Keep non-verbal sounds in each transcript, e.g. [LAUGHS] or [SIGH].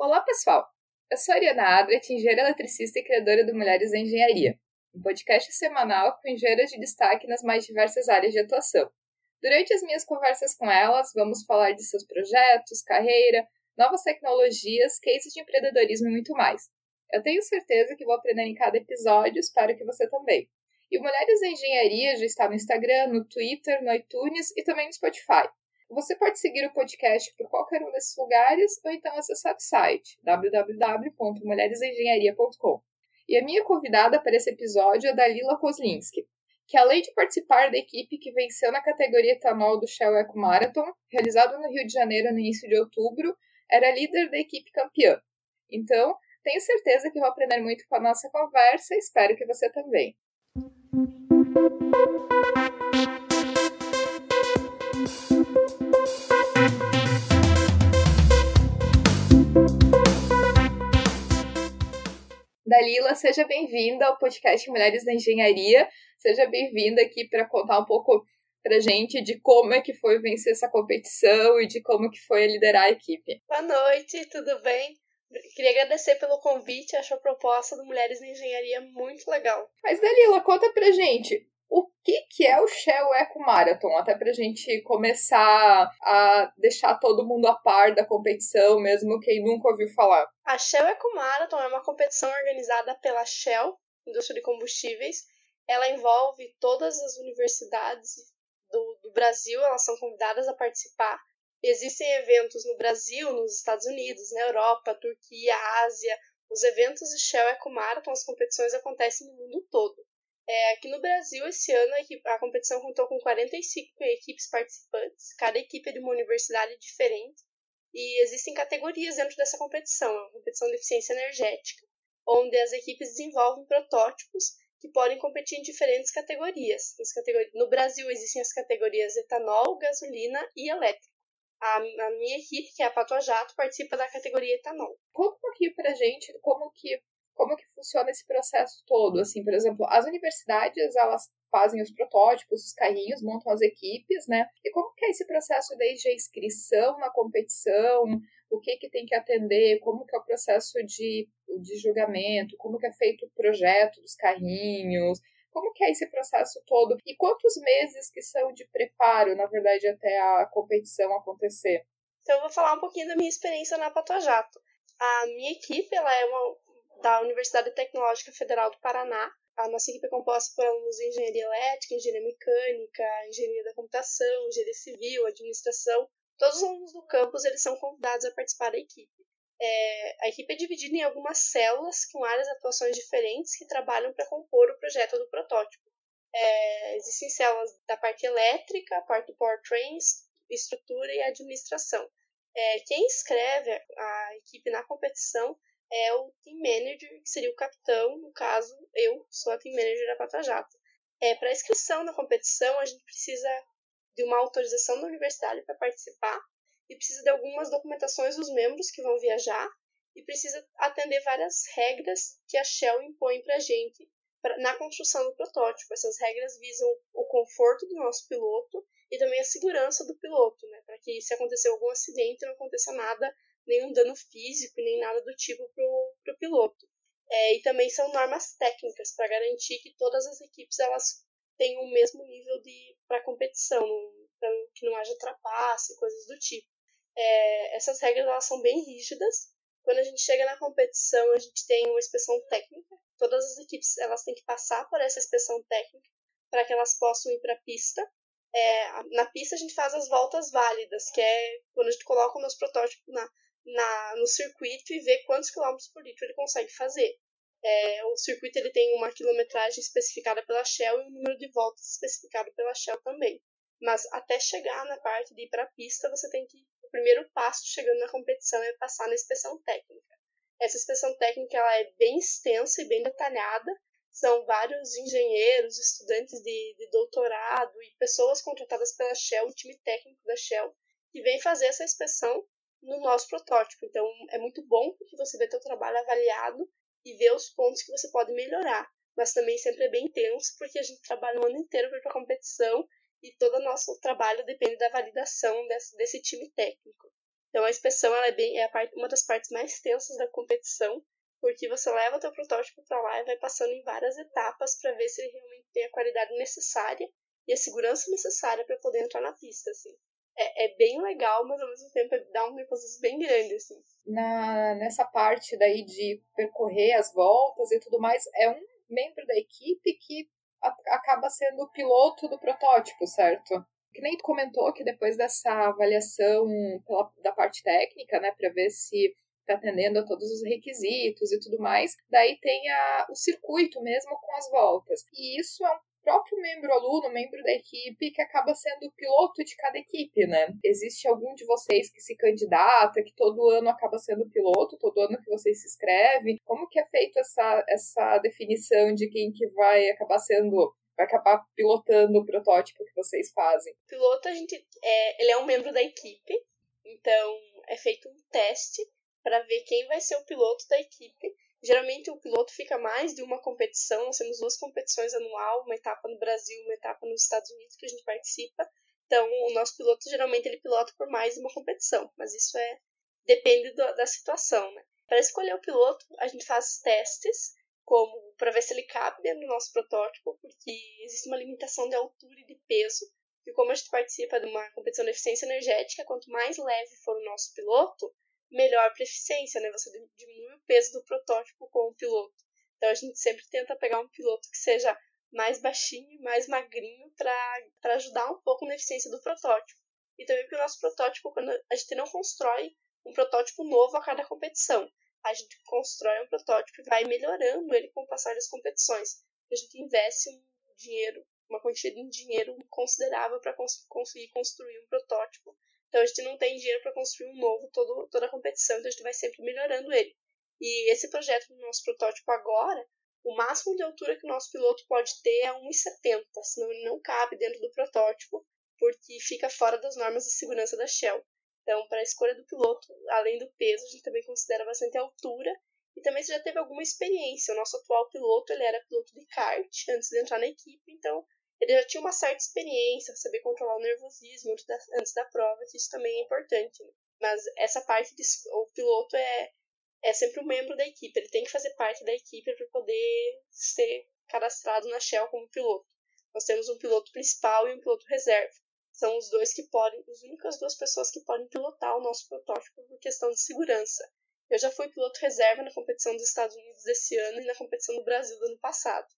Olá, pessoal! Eu sou a Ariana Adret, engenheira eletricista e criadora do Mulheres da Engenharia, um podcast semanal com engenheiras de destaque nas mais diversas áreas de atuação. Durante as minhas conversas com elas, vamos falar de seus projetos, carreira, novas tecnologias, cases de empreendedorismo e muito mais. Eu tenho certeza que vou aprender em cada episódio, espero que você também. E o Mulheres da Engenharia já está no Instagram, no Twitter, no iTunes e também no Spotify. Você pode seguir o podcast por qualquer um desses lugares ou então acessar o site www.mulheresengenharia.com. E a minha convidada para esse episódio é Dalila Kozlinski, que além de participar da equipe que venceu na categoria etanol do Shell Eco Marathon, realizado no Rio de Janeiro no início de outubro, era líder da equipe campeã. Então, tenho certeza que vou aprender muito com a nossa conversa e espero que você também. Dalila, seja bem-vinda ao podcast Mulheres da Engenharia. Seja bem-vinda aqui para contar um pouco para gente de como é que foi vencer essa competição e de como que foi liderar a equipe. Boa noite, tudo bem? Queria agradecer pelo convite, acho a proposta do Mulheres na Engenharia muito legal. Mas Dalila, conta pra gente, o que, que é o Shell Eco Marathon, até para a gente começar a deixar todo mundo a par da competição, mesmo quem nunca ouviu falar. A Shell Eco Marathon é uma competição organizada pela Shell, Indústria de Combustíveis. Ela envolve todas as universidades do, do Brasil, elas são convidadas a participar. Existem eventos no Brasil, nos Estados Unidos, na Europa, Turquia, Ásia. Os eventos de Shell Eco Marathon, as competições acontecem no mundo todo. É, aqui no Brasil, esse ano, a, a competição contou com 45 equipes participantes, cada equipe é de uma universidade diferente, e existem categorias dentro dessa competição, é uma competição de eficiência energética, onde as equipes desenvolvem protótipos que podem competir em diferentes categorias. No Brasil existem as categorias etanol, gasolina e elétrico. A, a minha equipe, que é a Pato Jato, participa da categoria etanol. Conta um pouquinho pra gente como que como que funciona esse processo todo? Assim, por exemplo, as universidades, elas fazem os protótipos, os carrinhos, montam as equipes, né? E como que é esse processo desde a inscrição na competição? O que que tem que atender? Como que é o processo de, de julgamento? Como que é feito o projeto dos carrinhos? Como que é esse processo todo? E quantos meses que são de preparo, na verdade, até a competição acontecer? Então, eu vou falar um pouquinho da minha experiência na Patojato. A minha equipe, ela é uma, da Universidade Tecnológica Federal do Paraná. A nossa equipe é composta por alunos de engenharia elétrica, engenharia mecânica, engenharia da computação, engenharia civil, administração. Todos os alunos do campus eles são convidados a participar da equipe. É, a equipe é dividida em algumas células com áreas de atuações diferentes que trabalham para compor o projeto do protótipo. É, existem células da parte elétrica, parte do powertrains, estrutura e administração. É, quem escreve a equipe na competição é o team manager, que seria o capitão, no caso, eu sou a team manager da Pata Jato. É, Para inscrição na competição, a gente precisa de uma autorização da universidade para participar e precisa de algumas documentações dos membros que vão viajar e precisa atender várias regras que a Shell impõe para a gente pra, na construção do protótipo. Essas regras visam o conforto do nosso piloto e também a segurança do piloto, né, para que se acontecer algum acidente não aconteça nada nenhum dano físico nem nada do tipo para o piloto. É, e também são normas técnicas para garantir que todas as equipes elas tenham o mesmo nível de para competição, para que não haja trapaça e coisas do tipo. É, essas regras elas são bem rígidas. Quando a gente chega na competição, a gente tem uma inspeção técnica. Todas as equipes elas têm que passar por essa inspeção técnica para que elas possam ir para a pista. É, na pista a gente faz as voltas válidas, que é quando a gente coloca o nosso protótipo na, na, no circuito e ver quantos quilômetros por litro ele consegue fazer. É, o circuito ele tem uma quilometragem especificada pela Shell e um número de voltas especificado pela Shell também. Mas até chegar na parte de ir para a pista, você tem que. O primeiro passo chegando na competição é passar na inspeção técnica. Essa inspeção técnica ela é bem extensa e bem detalhada. São vários engenheiros, estudantes de, de doutorado e pessoas contratadas pela Shell, o time técnico da Shell, que vem fazer essa inspeção no nosso protótipo. Então, é muito bom porque você vê teu trabalho avaliado e vê os pontos que você pode melhorar. Mas também sempre é bem tenso porque a gente trabalha o ano inteiro para a competição e todo o nosso trabalho depende da validação desse, desse time técnico. Então a inspeção é bem é parte, uma das partes mais tensas da competição, porque você leva o teu protótipo para lá e vai passando em várias etapas para ver se ele realmente tem a qualidade necessária e a segurança necessária para poder entrar na pista, assim. É, é, bem legal, mas ao mesmo tempo dá um nervosismo bem grande, assim. Na, nessa parte daí de percorrer as voltas e tudo mais, é um membro da equipe que a, acaba sendo o piloto do protótipo, certo? Que nem tu comentou que depois dessa avaliação pela, da parte técnica, né, para ver se está atendendo a todos os requisitos e tudo mais, daí tem a, o circuito mesmo com as voltas. E isso é um próprio membro aluno, membro da equipe, que acaba sendo o piloto de cada equipe, né? Existe algum de vocês que se candidata, que todo ano acaba sendo piloto, todo ano que vocês se inscrevem? Como que é feito essa, essa definição de quem que vai acabar sendo vai acabar pilotando o protótipo que vocês fazem? O piloto, a gente é, ele é um membro da equipe, então é feito um teste para ver quem vai ser o piloto da equipe Geralmente o piloto fica mais de uma competição, nós temos duas competições anual, uma etapa no Brasil, uma etapa nos Estados Unidos que a gente participa. Então, o nosso piloto geralmente ele pilota por mais de uma competição, mas isso é depende do, da situação, né? Para escolher o piloto, a gente faz testes, como para ver se ele cabe do nosso protótipo, porque existe uma limitação de altura e de peso. E como a gente participa de uma competição de eficiência energética, quanto mais leve for o nosso piloto, melhor para eficiência, né? Você diminui o peso do protótipo com o piloto. Então a gente sempre tenta pegar um piloto que seja mais baixinho, mais magrinho, para ajudar um pouco na eficiência do protótipo. E também porque o nosso protótipo, quando a gente não constrói um protótipo novo a cada competição, a gente constrói um protótipo e vai melhorando ele com o passar das competições. A gente investe um dinheiro, uma quantia de dinheiro considerável para cons conseguir construir um protótipo então a gente não tem dinheiro para construir um novo todo, toda a competição, então a gente vai sempre melhorando ele. E esse projeto do nosso protótipo agora, o máximo de altura que o nosso piloto pode ter é 1,70, senão ele não cabe dentro do protótipo, porque fica fora das normas de segurança da Shell. Então, para a escolha do piloto, além do peso, a gente também considera bastante a altura e também se já teve alguma experiência. O nosso atual piloto, ele era piloto de kart antes de entrar na equipe, então ele já tinha uma certa experiência, saber controlar o nervosismo antes da, antes da prova, que isso também é importante. Né? Mas essa parte, de, o piloto é, é sempre um membro da equipe, ele tem que fazer parte da equipe para poder ser cadastrado na Shell como piloto. Nós temos um piloto principal e um piloto reserva. São os dois que podem, as únicas duas pessoas que podem pilotar o nosso protótipo por questão de segurança. Eu já fui piloto reserva na competição dos Estados Unidos desse ano e na competição do Brasil do ano passado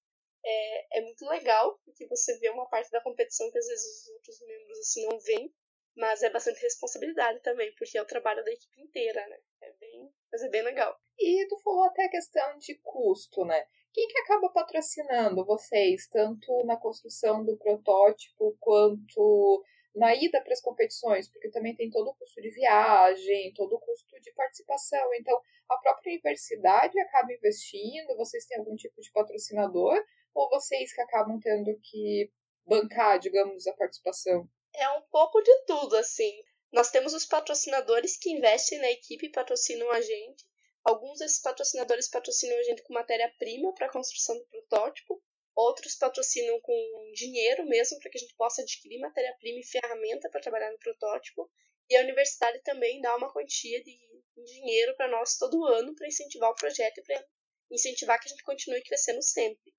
é, é muito legal, porque você vê uma parte da competição que às vezes os outros membros assim não veem, mas é bastante responsabilidade também, porque é o trabalho da equipe inteira, né? É bem, mas é bem legal. E tu falou até a questão de custo, né? Quem que acaba patrocinando vocês, tanto na construção do protótipo quanto na ida para as competições, porque também tem todo o custo de viagem, todo o custo de participação. Então, a própria universidade acaba investindo, vocês têm algum tipo de patrocinador, ou vocês que acabam tendo que bancar, digamos, a participação? É um pouco de tudo, assim. Nós temos os patrocinadores que investem na equipe e patrocinam a gente. Alguns desses patrocinadores patrocinam a gente com matéria-prima para a construção do protótipo. Outros patrocinam com dinheiro mesmo, para que a gente possa adquirir matéria-prima e ferramenta para trabalhar no protótipo. E a universidade também dá uma quantia de dinheiro para nós todo ano para incentivar o projeto e para incentivar que a gente continue crescendo sempre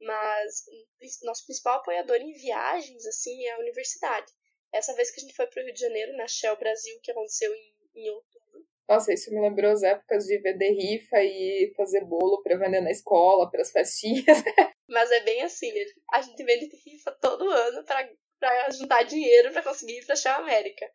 mas nosso principal apoiador em viagens assim é a universidade. Essa vez que a gente foi para o Rio de Janeiro, na Shell Brasil, que aconteceu em, em outubro. Nossa, isso me lembrou as épocas de vender rifa e fazer bolo para vender na escola, para as festinhas. [LAUGHS] Mas é bem assim, né? a gente vende rifa todo ano para juntar dinheiro para conseguir ir para a Shell América.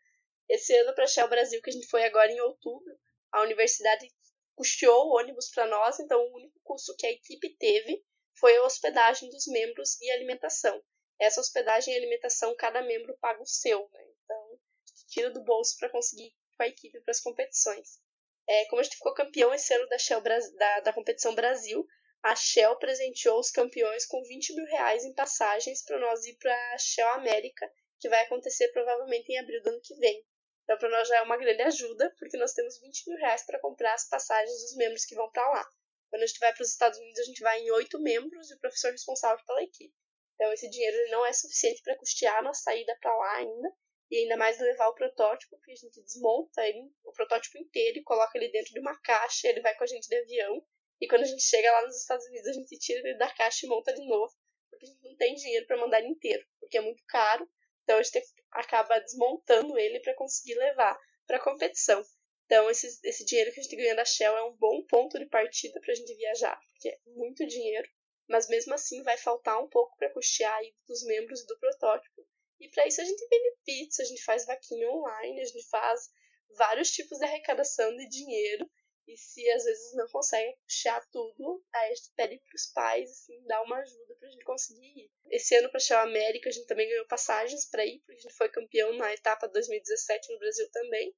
Esse ano para a Shell Brasil, que a gente foi agora em outubro, a universidade custeou o ônibus para nós, então o único custo que a equipe teve foi a hospedagem dos membros e alimentação. Essa hospedagem e alimentação, cada membro paga o seu, né? Então, tira do bolso para conseguir com a equipe para as competições. É, como a gente ficou campeão esse ano da, Shell, da, da competição Brasil, a Shell presenteou os campeões com 20 mil reais em passagens para nós ir para a Shell América, que vai acontecer provavelmente em abril do ano que vem. Então, para nós já é uma grande ajuda, porque nós temos 20 mil reais para comprar as passagens dos membros que vão para lá. Quando a gente vai para os Estados Unidos, a gente vai em oito membros e o professor responsável pela equipe. Então, esse dinheiro não é suficiente para custear a nossa saída para lá ainda. e ainda mais levar o protótipo, que a gente desmonta ele, o protótipo inteiro e coloca ele dentro de uma caixa, ele vai com a gente de avião, e quando a gente chega lá nos Estados Unidos, a gente tira ele da caixa e monta de novo, porque a gente não tem dinheiro para mandar ele inteiro, porque é muito caro, então a gente acaba desmontando ele para conseguir levar para a competição. Então, esse, esse dinheiro que a gente ganha da Shell é um bom ponto de partida para a gente viajar, porque é muito dinheiro, mas mesmo assim vai faltar um pouco para custear a ida dos membros do protótipo. E para isso a gente vende pizza, a gente faz vaquinha online, a gente faz vários tipos de arrecadação de dinheiro. E se às vezes não consegue puxar tudo, aí a gente pede para os pais assim, dar uma ajuda para a gente conseguir ir. Esse ano para Shell América a gente também ganhou passagens para ir, porque a gente foi campeão na etapa 2017 no Brasil também.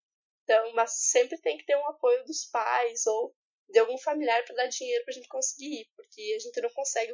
Então, mas sempre tem que ter um apoio dos pais ou de algum familiar para dar dinheiro para a gente conseguir ir, porque a gente não consegue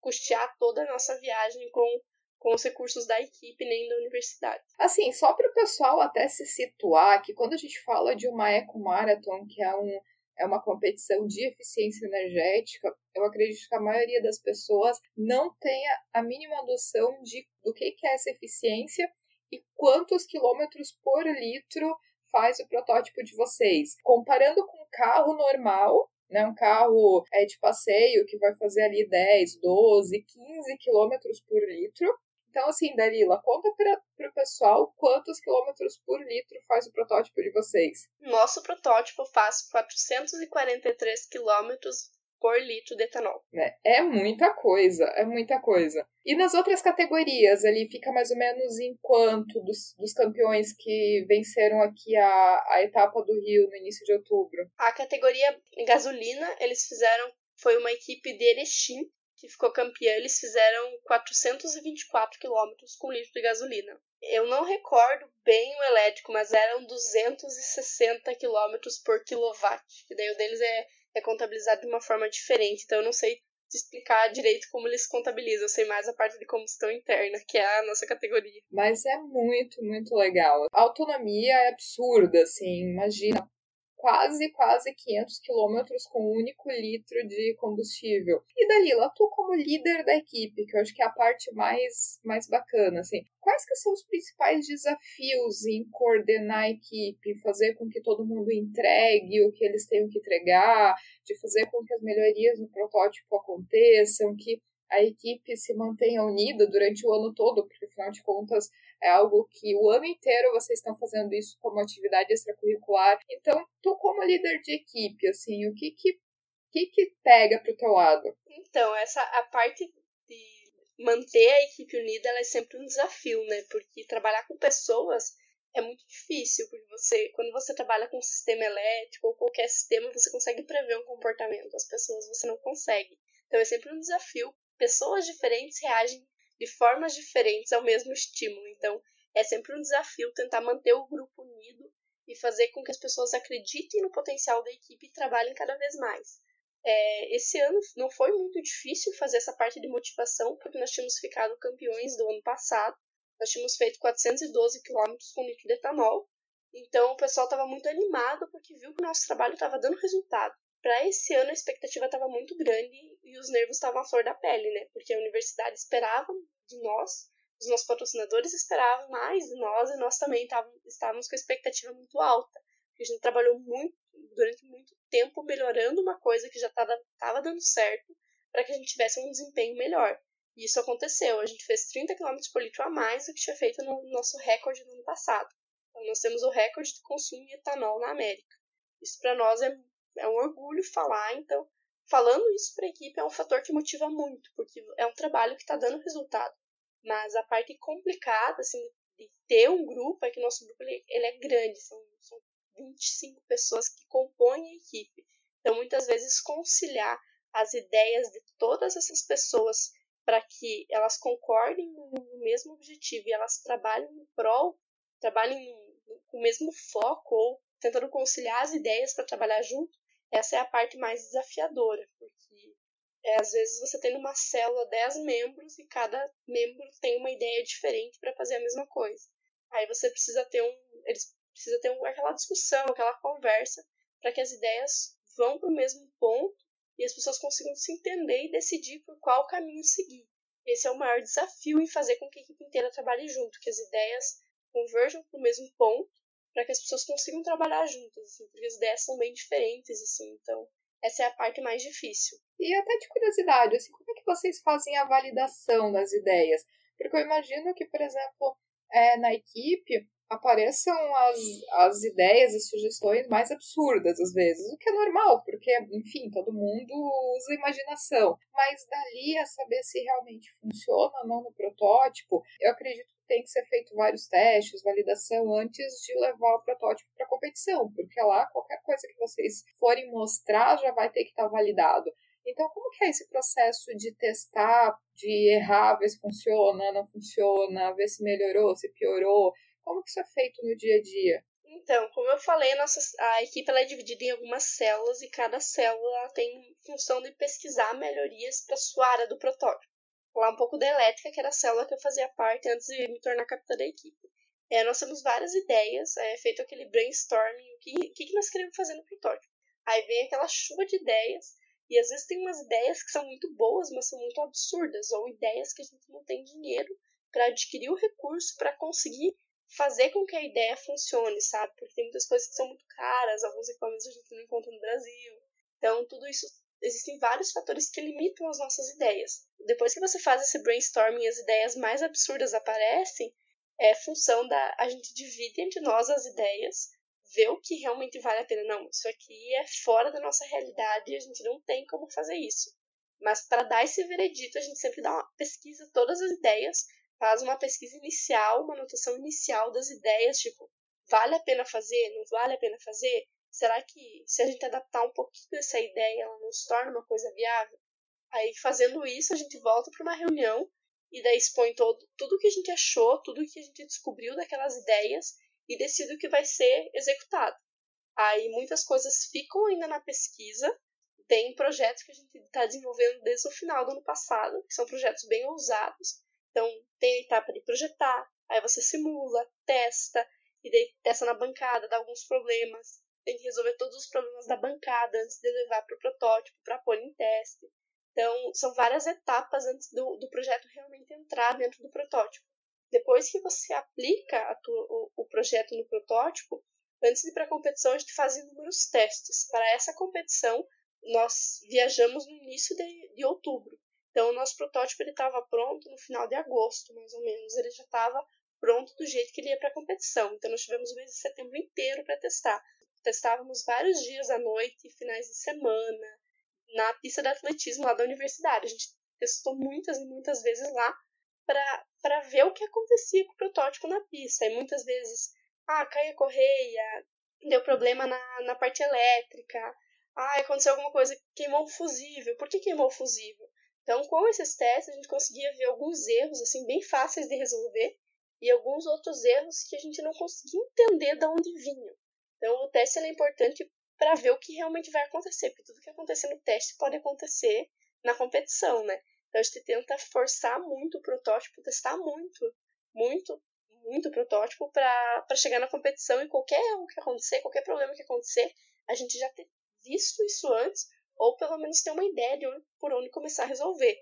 custear toda a nossa viagem com, com os recursos da equipe nem da universidade. Assim, só para o pessoal até se situar que quando a gente fala de uma Eco Marathon, que é, um, é uma competição de eficiência energética, eu acredito que a maioria das pessoas não tenha a mínima noção de do que, que é essa eficiência e quantos quilômetros por litro faz o protótipo de vocês. Comparando com um carro normal, né, um carro é, de passeio que vai fazer ali 10, 12, 15 quilômetros por litro. Então, assim, Dalila, conta para o pessoal quantos quilômetros por litro faz o protótipo de vocês. Nosso protótipo faz 443 quilômetros por litro de etanol. É, é muita coisa, é muita coisa. E nas outras categorias, ali fica mais ou menos em quanto dos, dos campeões que venceram aqui a, a etapa do Rio no início de outubro? A categoria gasolina, eles fizeram, foi uma equipe de Erechim que ficou campeã, eles fizeram 424 quilômetros com litro de gasolina. Eu não recordo bem o elétrico, mas eram 260 quilômetros por quilowatt, que daí o deles é é contabilizado de uma forma diferente. Então eu não sei explicar direito como eles contabilizam. Eu sei mais a parte de combustão interna, que é a nossa categoria. Mas é muito, muito legal. A autonomia é absurda, assim. Imagina quase, quase 500 quilômetros com um único litro de combustível. E Dalila, tu como líder da equipe, que eu acho que é a parte mais, mais bacana, assim, quais que são os principais desafios em coordenar a equipe, fazer com que todo mundo entregue o que eles tenham que entregar, de fazer com que as melhorias no protótipo aconteçam, que a equipe se mantenha unida durante o ano todo, porque afinal de contas é algo que o ano inteiro vocês estão fazendo isso como atividade extracurricular. Então, tu como líder de equipe, assim, o que que, que, que pega pro teu lado? Então, essa a parte de manter a equipe unida, é sempre um desafio, né? Porque trabalhar com pessoas é muito difícil, porque você, quando você trabalha com um sistema elétrico ou qualquer sistema, você consegue prever um comportamento, as pessoas você não consegue. Então é sempre um desafio pessoas diferentes reagem de formas diferentes ao mesmo estímulo. Então, é sempre um desafio tentar manter o grupo unido e fazer com que as pessoas acreditem no potencial da equipe e trabalhem cada vez mais. É, esse ano não foi muito difícil fazer essa parte de motivação, porque nós tínhamos ficado campeões do ano passado. Nós tínhamos feito 412 quilômetros com de etanol. Então o pessoal estava muito animado porque viu que o nosso trabalho estava dando resultado para esse ano a expectativa estava muito grande e os nervos estavam à flor da pele, né? Porque a universidade esperava de nós, os nossos patrocinadores esperavam mais de nós e nós também estávamos com a expectativa muito alta. A gente trabalhou muito, durante muito tempo melhorando uma coisa que já estava dando certo para que a gente tivesse um desempenho melhor. E isso aconteceu. A gente fez 30 km por litro a mais do que tinha feito no nosso recorde no ano passado. Então, nós temos o recorde de consumo de etanol na América. Isso para nós é é um orgulho falar, então falando isso para a equipe é um fator que motiva muito, porque é um trabalho que está dando resultado. Mas a parte complicada, assim, de ter um grupo é que nosso grupo ele, ele é grande, são, são 25 pessoas que compõem a equipe. Então, muitas vezes, conciliar as ideias de todas essas pessoas para que elas concordem no mesmo objetivo e elas trabalhem no prol, trabalhem com o mesmo foco ou tentando conciliar as ideias para trabalhar junto, essa é a parte mais desafiadora, porque é, às vezes você tem numa célula 10 membros e cada membro tem uma ideia diferente para fazer a mesma coisa. Aí você precisa ter um, eles precisa ter um, aquela discussão, aquela conversa para que as ideias vão para o mesmo ponto e as pessoas consigam se entender e decidir por qual caminho seguir. Esse é o maior desafio em fazer com que a equipe inteira trabalhe junto, que as ideias converjam para o mesmo ponto para que as pessoas consigam trabalhar juntas, assim, porque as ideias são bem diferentes, assim, então essa é a parte mais difícil. E até de curiosidade, assim, como é que vocês fazem a validação das ideias? Porque eu imagino que, por exemplo, é, na equipe apareçam as, as ideias e sugestões mais absurdas às vezes, o que é normal, porque, enfim, todo mundo usa imaginação. Mas dali a saber se realmente funciona ou não no protótipo, eu acredito que tem que ser feito vários testes, validação antes de levar o protótipo para competição, porque lá qualquer coisa que vocês forem mostrar já vai ter que estar tá validado. Então, como que é esse processo de testar, de errar, ver se funciona, não funciona, ver se melhorou, se piorou? Como que isso é feito no dia a dia? Então, como eu falei, a, nossa, a equipe ela é dividida em algumas células e cada célula tem função de pesquisar melhorias para sua área do protótipo. Lá um pouco da elétrica, que era a célula que eu fazia parte antes de me tornar capitã da equipe. É, nós temos várias ideias, é feito aquele brainstorming, o que, que, que nós queremos fazer no protótipo. Aí vem aquela chuva de ideias, e às vezes tem umas ideias que são muito boas, mas são muito absurdas, ou ideias que a gente não tem dinheiro para adquirir o recurso para conseguir fazer com que a ideia funcione, sabe? Porque tem muitas coisas que são muito caras, alguns equipamentos a gente não encontra no Brasil. Então, tudo isso, existem vários fatores que limitam as nossas ideias. Depois que você faz esse brainstorming e as ideias mais absurdas aparecem, é função da. A gente divide entre nós as ideias ver o que realmente vale a pena. Não, isso aqui é fora da nossa realidade e a gente não tem como fazer isso. Mas para dar esse veredito, a gente sempre dá uma pesquisa todas as ideias, faz uma pesquisa inicial, uma anotação inicial das ideias, tipo, vale a pena fazer, não vale a pena fazer? Será que se a gente adaptar um pouquinho dessa ideia, ela não se torna uma coisa viável? Aí, fazendo isso, a gente volta para uma reunião e daí expõe todo, tudo o que a gente achou, tudo o que a gente descobriu daquelas ideias e decide o que vai ser executado. Aí muitas coisas ficam ainda na pesquisa. Tem projetos que a gente está desenvolvendo desde o final do ano passado, que são projetos bem ousados. Então, tem a etapa de projetar, aí você simula, testa, e daí testa na bancada, dá alguns problemas. Tem que resolver todos os problemas da bancada antes de levar para o protótipo, para pôr em teste. Então, são várias etapas antes do, do projeto realmente entrar dentro do protótipo. Depois que você aplica o, o projeto no protótipo, antes de ir para a competição, a gente faz inúmeros testes. Para essa competição, nós viajamos no início de, de outubro. Então, o nosso protótipo estava pronto no final de agosto, mais ou menos. Ele já estava pronto do jeito que ele ia para a competição. Então, nós tivemos o mês de setembro inteiro para testar. Testávamos vários dias à noite, finais de semana, na pista de atletismo lá da universidade. A gente testou muitas e muitas vezes lá para ver o que acontecia com o protótipo na pista. E muitas vezes, ah, caiu a correia, deu problema na, na parte elétrica, ah, aconteceu alguma coisa, queimou o fusível. Por que queimou o fusível? Então, com esses testes, a gente conseguia ver alguns erros, assim, bem fáceis de resolver, e alguns outros erros que a gente não conseguia entender de onde vinham. Então, o teste é importante para ver o que realmente vai acontecer, porque tudo que acontecer no teste pode acontecer na competição, né? Então a gente tenta forçar muito o protótipo, testar muito, muito, muito protótipo para chegar na competição e qualquer o que acontecer, qualquer problema que acontecer, a gente já ter visto isso antes, ou pelo menos ter uma ideia de onde, por onde começar a resolver.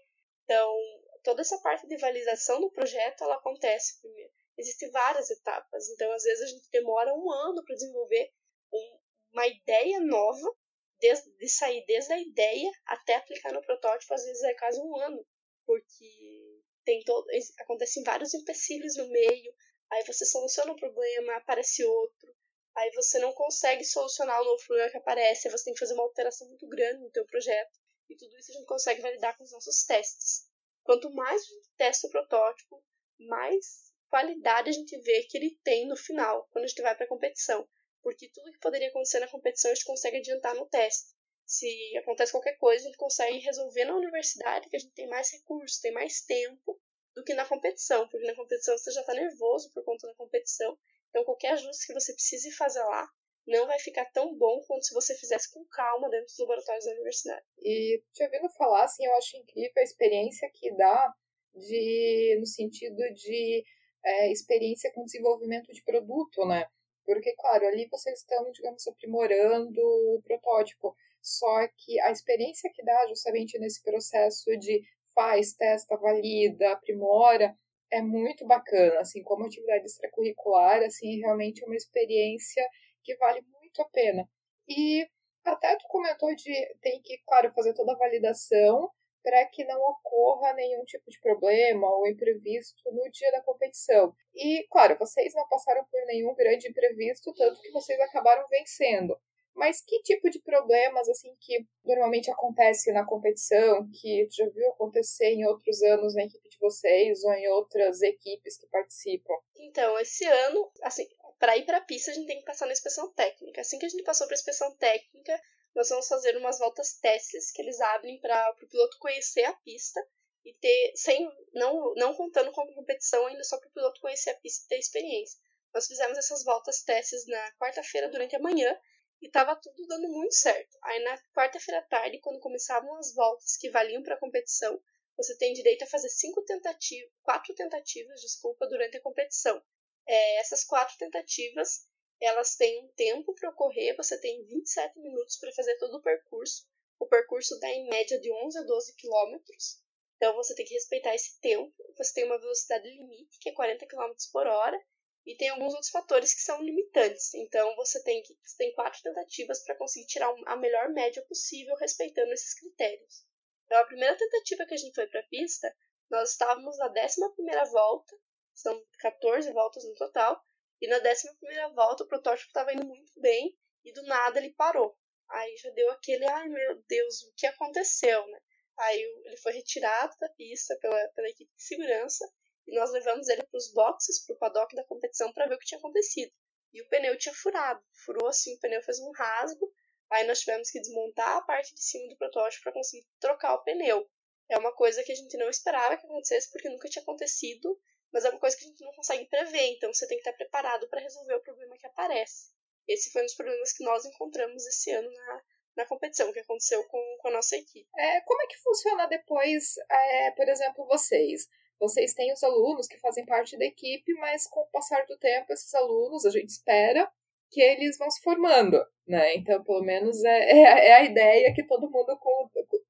Então, toda essa parte de validação do projeto, ela acontece primeiro. Existem várias etapas, então às vezes a gente demora um ano para desenvolver um, uma ideia nova desde, de sair desde a ideia até aplicar no protótipo, às vezes é quase um ano, porque tem todo, acontecem vários empecilhos no meio, aí você soluciona um problema, aparece outro, aí você não consegue solucionar o novo problema que aparece, aí você tem que fazer uma alteração muito grande no teu projeto, e tudo isso a gente consegue validar com os nossos testes. Quanto mais a gente testa o protótipo, mais qualidade a gente vê que ele tem no final, quando a gente vai para a competição porque tudo que poderia acontecer na competição a gente consegue adiantar no teste. Se acontece qualquer coisa, a gente consegue resolver na universidade, que a gente tem mais recursos, tem mais tempo do que na competição, porque na competição você já está nervoso por conta da competição, então qualquer ajuste que você precise fazer lá não vai ficar tão bom quanto se você fizesse com calma dentro dos laboratórios da universidade. E te ouvindo falar, assim, eu acho incrível a experiência que dá de no sentido de é, experiência com desenvolvimento de produto, né? Porque, claro, ali vocês estão, digamos, aprimorando o protótipo. Só que a experiência que dá justamente nesse processo de faz, testa, valida, aprimora, é muito bacana, assim, como atividade extracurricular, assim, realmente é uma experiência que vale muito a pena. E até tu comentou de tem que, claro, fazer toda a validação para que não ocorra nenhum tipo de problema ou imprevisto no dia da competição. E, claro, vocês não passaram por nenhum grande imprevisto, tanto que vocês acabaram vencendo. Mas que tipo de problemas assim que normalmente acontece na competição, que já viu acontecer em outros anos na equipe de vocês ou em outras equipes que participam? Então, esse ano, assim, para ir para a pista a gente tem que passar na inspeção técnica. Assim que a gente passou para a inspeção técnica, nós vamos fazer umas voltas testes que eles abrem para o piloto conhecer a pista e ter sem não não contando com a competição ainda só para o piloto conhecer a pista e ter experiência. Nós fizemos essas voltas testes na quarta-feira durante a manhã e estava tudo dando muito certo. Aí na quarta-feira à tarde, quando começavam as voltas que valiam para a competição, você tem direito a fazer cinco tentativas, quatro tentativas, desculpa, durante a competição. É, essas quatro tentativas, elas têm um tempo para ocorrer, você tem 27 minutos para fazer todo o percurso. O percurso dá em média de 11 a 12 quilômetros, então você tem que respeitar esse tempo. Você tem uma velocidade limite, que é 40 km por hora, e tem alguns outros fatores que são limitantes. Então você tem que você tem quatro tentativas para conseguir tirar a melhor média possível respeitando esses critérios. Então a primeira tentativa que a gente foi para a pista, nós estávamos na 11 primeira volta, são 14 voltas no total, e na 11 primeira volta o protótipo estava indo muito bem e do nada ele parou. Aí já deu aquele, ai meu Deus, o que aconteceu, né? Aí ele foi retirado da pista pela, pela equipe de segurança e nós levamos ele para os boxes, para o paddock da competição, para ver o que tinha acontecido. E o pneu tinha furado. Furou assim, o pneu fez um rasgo. Aí nós tivemos que desmontar a parte de cima do protótipo para conseguir trocar o pneu. É uma coisa que a gente não esperava que acontecesse porque nunca tinha acontecido, mas é uma coisa que a gente não consegue prever, então você tem que estar preparado para resolver o problema que aparece. Esse foi um dos problemas que nós encontramos esse ano na, na competição, que aconteceu com, com a nossa equipe. É, como é que funciona depois, é, por exemplo, vocês? Vocês têm os alunos que fazem parte da equipe, mas com o passar do tempo, esses alunos, a gente espera que eles vão se formando, né? Então, pelo menos é, [LAUGHS] é, é a ideia que todo mundo, com,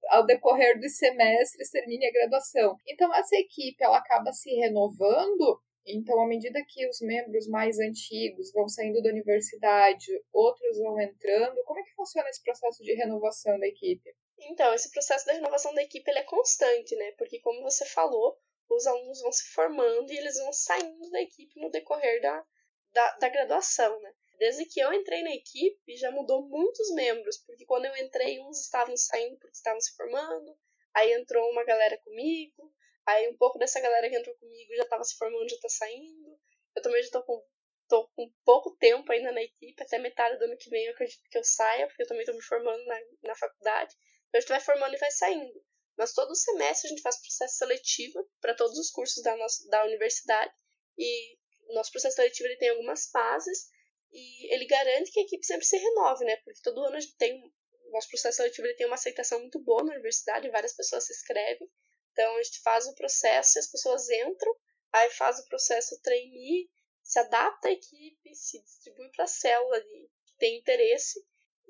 ao decorrer dos semestres, termine a graduação. Então, essa equipe, ela acaba se renovando então, à medida que os membros mais antigos vão saindo da universidade, outros vão entrando, como é que funciona esse processo de renovação da equipe? Então, esse processo da renovação da equipe é constante, né? Porque, como você falou, os alunos vão se formando e eles vão saindo da equipe no decorrer da, da, da graduação, né? Desde que eu entrei na equipe, já mudou muitos membros, porque quando eu entrei, uns estavam saindo porque estavam se formando, aí entrou uma galera comigo, aí um pouco dessa galera que entrou comigo já estava se formando, já está saindo. Eu também já estou com, tô com pouco tempo ainda na equipe, até metade do ano que vem eu acredito que eu saia, porque eu também estou me formando na, na faculdade. Então a gente vai formando e vai saindo. Mas todo semestre a gente faz processo seletivo para todos os cursos da, nossa, da universidade. E nosso processo seletivo ele tem algumas fases e ele garante que a equipe sempre se renove, né? Porque todo ano a gente tem. Nosso processo seletivo ele tem uma aceitação muito boa na universidade, várias pessoas se inscrevem. Então a gente faz o processo, as pessoas entram, aí faz o processo trainee, se adapta à equipe, se distribui para a célula que tem interesse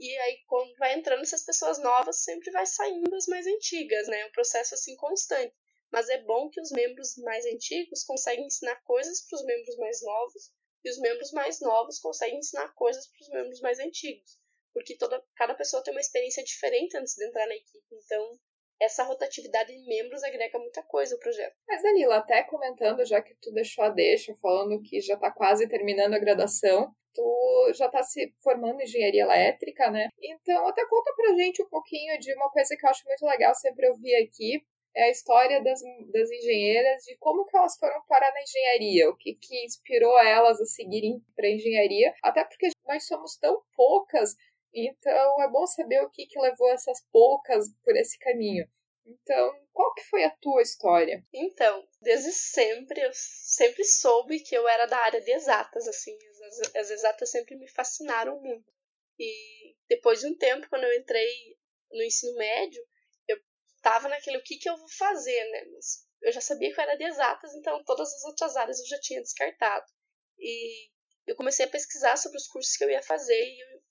e aí, quando vai entrando essas pessoas novas, sempre vai saindo as mais antigas, né? É um processo assim constante. Mas é bom que os membros mais antigos conseguem ensinar coisas para os membros mais novos, e os membros mais novos conseguem ensinar coisas para os membros mais antigos. Porque toda, cada pessoa tem uma experiência diferente antes de entrar na equipe. Então, essa rotatividade de membros agrega muita coisa ao projeto. Mas, Danilo, até comentando, já que tu deixou a deixa, falando que já está quase terminando a graduação, tu já está se formando em engenharia elétrica, né? Então, até conta pra gente um pouquinho de uma coisa que eu acho muito legal sempre ouvir aqui, é a história das, das engenheiras, de como que elas foram parar na engenharia, o que, que inspirou elas a seguirem para engenharia, até porque nós somos tão poucas, então é bom saber o que, que levou essas poucas por esse caminho. Então, qual que foi a tua história? Então, desde sempre, eu sempre soube que eu era da área de exatas, assim. As, as exatas sempre me fascinaram muito. E depois de um tempo, quando eu entrei no ensino médio, eu tava naquele o que, que eu vou fazer, né? Mas eu já sabia que eu era de exatas, então todas as outras áreas eu já tinha descartado. E eu comecei a pesquisar sobre os cursos que eu ia fazer e eu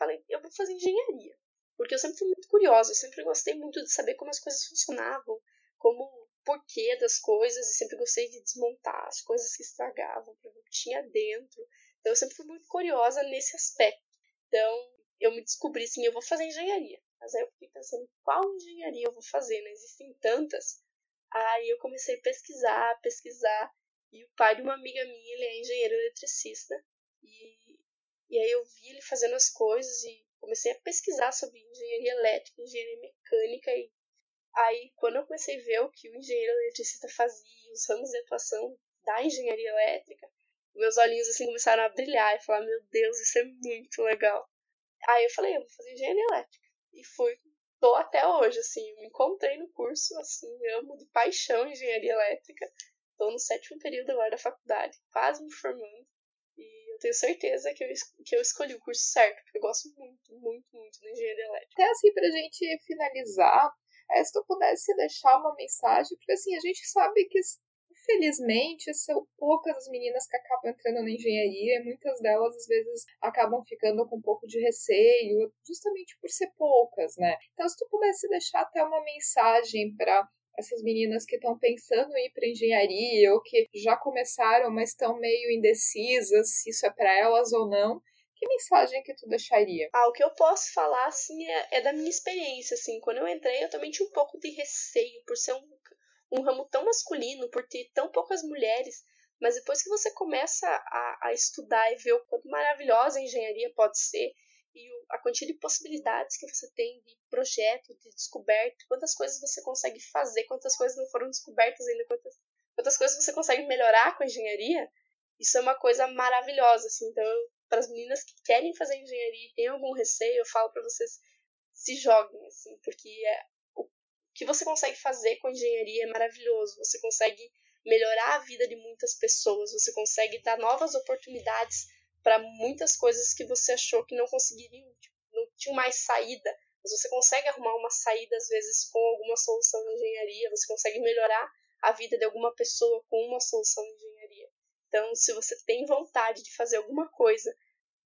falei, eu vou fazer engenharia. Porque eu sempre fui muito curiosa, eu sempre gostei muito de saber como as coisas funcionavam, como porquê das coisas e sempre gostei de desmontar as coisas que estragavam, o que tinha dentro. Então eu sempre fui muito curiosa nesse aspecto. Então eu me descobri assim, eu vou fazer engenharia. Mas aí eu fiquei pensando qual engenharia eu vou fazer, né? Existem tantas. Aí eu comecei a pesquisar, pesquisar. E o pai de uma amiga minha, ele é engenheiro eletricista. E, e aí eu vi ele fazendo as coisas e comecei a pesquisar sobre engenharia elétrica, engenharia mecânica. E aí, quando eu comecei a ver o que o engenheiro eletricista fazia, os ramos de atuação da engenharia elétrica, meus olhinhos assim começaram a brilhar e falar: Meu Deus, isso é muito legal. Aí eu falei: Eu vou fazer engenharia elétrica. E fui, tô até hoje, assim. Me encontrei no curso, assim, amo de paixão engenharia elétrica. Tô no sétimo período agora da faculdade, quase me formando. Tenho certeza que eu, que eu escolhi o curso certo, porque eu gosto muito, muito, muito de engenharia elétrica. Até assim, pra gente finalizar, é, se tu pudesse deixar uma mensagem, porque assim, a gente sabe que Infelizmente, são poucas as meninas que acabam entrando na engenharia e muitas delas, às vezes, acabam ficando com um pouco de receio, justamente por ser poucas, né? Então, se tu pudesse deixar até uma mensagem para essas meninas que estão pensando em ir para engenharia ou que já começaram, mas estão meio indecisas se isso é para elas ou não, que mensagem que tu deixaria? Ah, o que eu posso falar, assim, é, é, da minha experiência, assim. Quando eu entrei, eu também tinha um pouco de receio por ser um, um ramo tão masculino, por ter tão poucas mulheres. Mas depois que você começa a, a estudar e ver o quanto maravilhosa a engenharia pode ser, e a quantidade de possibilidades que você tem de projeto, de descoberta, quantas coisas você consegue fazer, quantas coisas não foram descobertas ainda, quantas, quantas coisas você consegue melhorar com a engenharia, isso é uma coisa maravilhosa, assim. Então, para as meninas que querem fazer engenharia e têm algum receio, eu falo para vocês se joguem, assim, porque é, o que você consegue fazer com a engenharia é maravilhoso. Você consegue melhorar a vida de muitas pessoas, você consegue dar novas oportunidades para muitas coisas que você achou que não conseguiriam, tipo, não tinham mais saída. Mas você consegue arrumar uma saída, às vezes, com alguma solução de engenharia, você consegue melhorar a vida de alguma pessoa com uma solução de engenharia. Então, se você tem vontade de fazer alguma coisa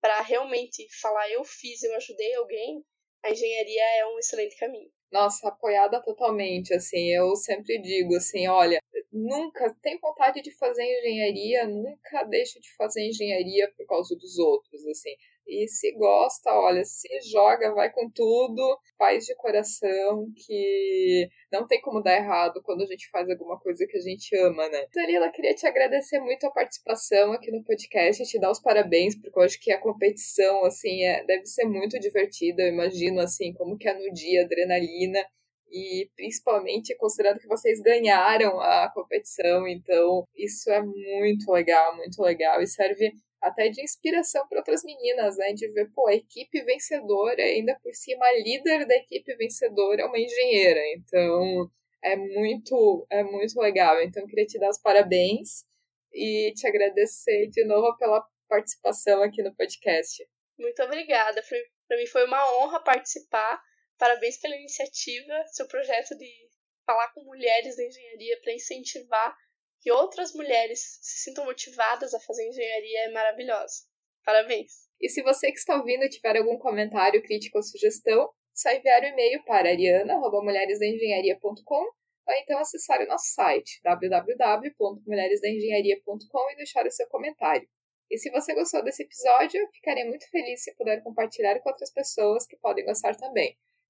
para realmente falar eu fiz, eu ajudei alguém, a engenharia é um excelente caminho. Nossa, apoiada totalmente, assim, eu sempre digo assim, olha, nunca tem vontade de fazer engenharia, nunca deixe de fazer engenharia por causa dos outros, assim. E se gosta, olha, se joga, vai com tudo, faz de coração, que não tem como dar errado quando a gente faz alguma coisa que a gente ama, né? Dalila, queria te agradecer muito a participação aqui no podcast, te dar os parabéns, porque eu acho que a competição, assim, é, deve ser muito divertida, eu imagino, assim, como que é no dia, adrenalina e principalmente considerando que vocês ganharam a competição, então isso é muito legal, muito legal e serve até de inspiração para outras meninas, né? De ver, pô, a equipe vencedora, ainda por cima, a líder da equipe vencedora é uma engenheira. Então, é muito, é muito legal. Então, queria te dar os parabéns e te agradecer de novo pela participação aqui no podcast. Muito obrigada. Para mim foi uma honra participar. Parabéns pela iniciativa, seu projeto de falar com mulheres da engenharia para incentivar que outras mulheres se sintam motivadas a fazer engenharia é maravilhosa. Parabéns! E se você que está ouvindo tiver algum comentário, crítica ou sugestão, só enviar o um e-mail para ariana.mulheresdaengenharia.com ou então acessar o nosso site www.mulheresdaengenharia.com e deixar o seu comentário. E se você gostou desse episódio, ficarei muito feliz se puder compartilhar com outras pessoas que podem gostar também.